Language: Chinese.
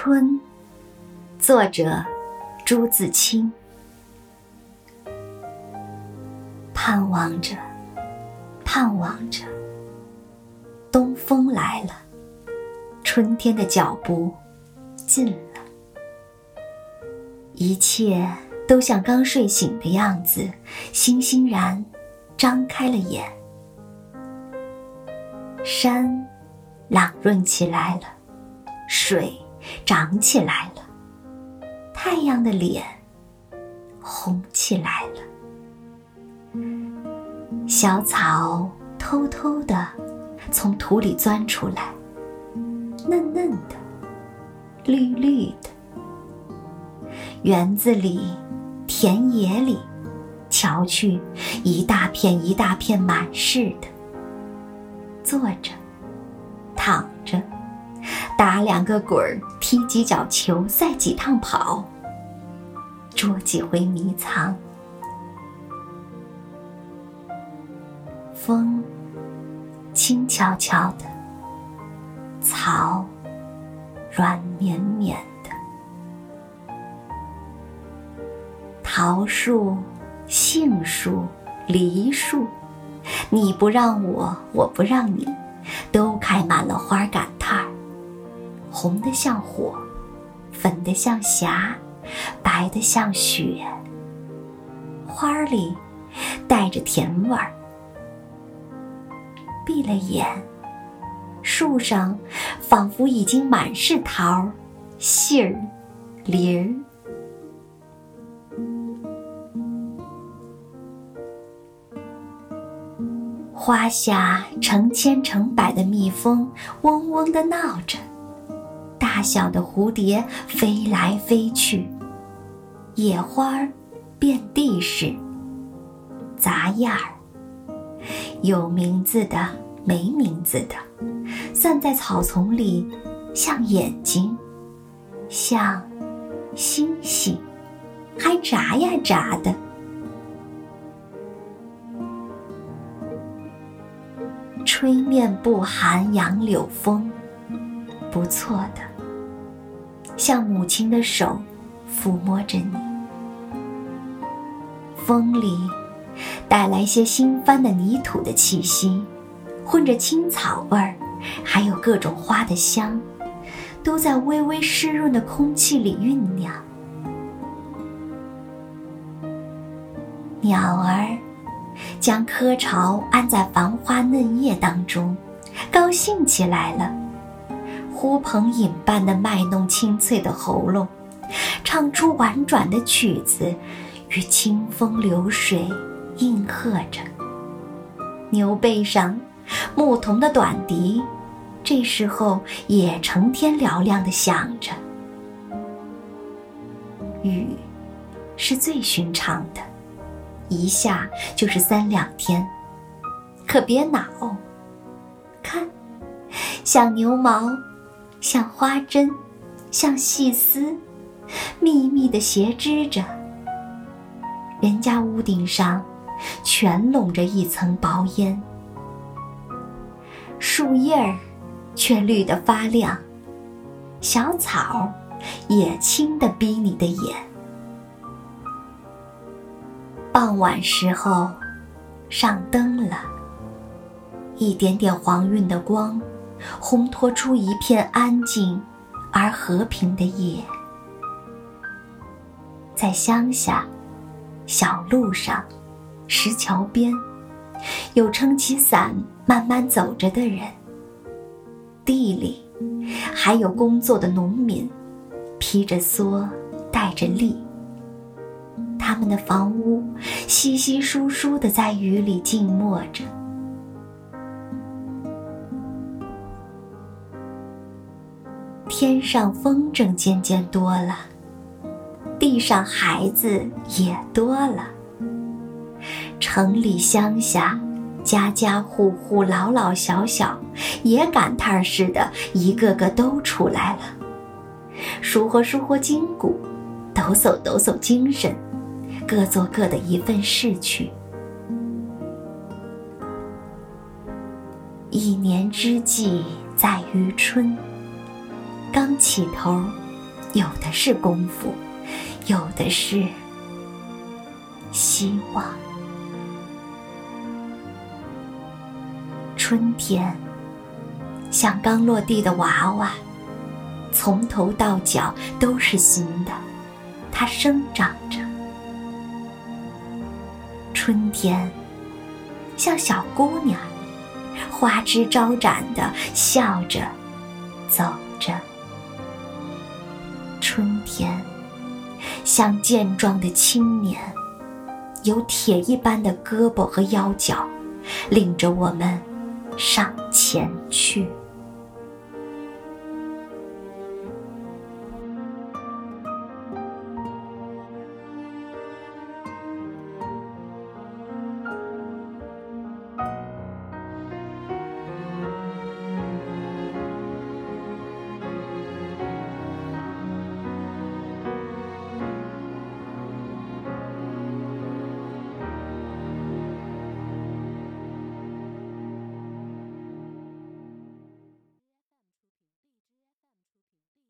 春，作者朱自清。盼望着，盼望着，东风来了，春天的脚步近了，一切都像刚睡醒的样子，欣欣然张开了眼。山朗润起来了，水长起来了，太阳的脸红起来了。小草偷偷的从土里钻出来，嫩嫩的，绿绿的。园子里，田野里，瞧去，一大片一大片满是的。坐着，躺着，打两个滚儿，踢几脚球，赛几趟跑，捉几回迷藏。风轻悄悄的，草软绵绵的，桃树、杏树、梨树，你不让我，我不让你，都开满了花赶趟儿，红的像火，粉的像霞，白的像雪，花儿里带着甜味儿。闭了眼，树上仿佛已经满是桃、杏儿、梨儿。花下成千成百的蜜蜂嗡嗡的闹着，大小的蝴蝶飞来飞去，野花遍地是，杂样儿。有名字的，没名字的，散在草丛里，像眼睛，像星星，还眨呀眨的。吹面不寒杨柳风，不错的，像母亲的手抚摸着你，风里。带来些新翻的泥土的气息，混着青草味儿，还有各种花的香，都在微微湿润的空气里酝酿。鸟儿将窠巢安在繁花嫩叶当中，高兴起来了，呼朋引伴的卖弄清脆的喉咙，唱出婉转的曲子，与清风流水。应和着，牛背上，牧童的短笛，这时候也成天嘹亮的响着。雨，是最寻常的，一下就是三两天，可别恼。看，像牛毛，像花针，像细丝，密密的斜织着。人家屋顶上。全笼着一层薄烟，树叶儿却绿得发亮，小草也青得逼你的眼。傍晚时候，上灯了，一点点黄晕的光，烘托出一片安静而和平的夜。在乡下，小路上。石桥边，有撑起伞慢慢走着的人。地里，还有工作的农民，披着蓑，带着笠。他们的房屋稀稀疏疏的在雨里静默着。天上风筝渐渐多了，地上孩子也多了。城里乡下，家家户户老老小小，也赶趟儿似的，一个个都出来了，舒活舒活筋骨，抖擞抖擞精神，各做各的一份事去。一年之计在于春，刚起头，有的是功夫，有的是希望。春天像刚落地的娃娃，从头到脚都是新的，它生长着。春天像小姑娘，花枝招展的笑着走着。春天像健壮的青年，有铁一般的胳膊和腰脚，领着我们上前去。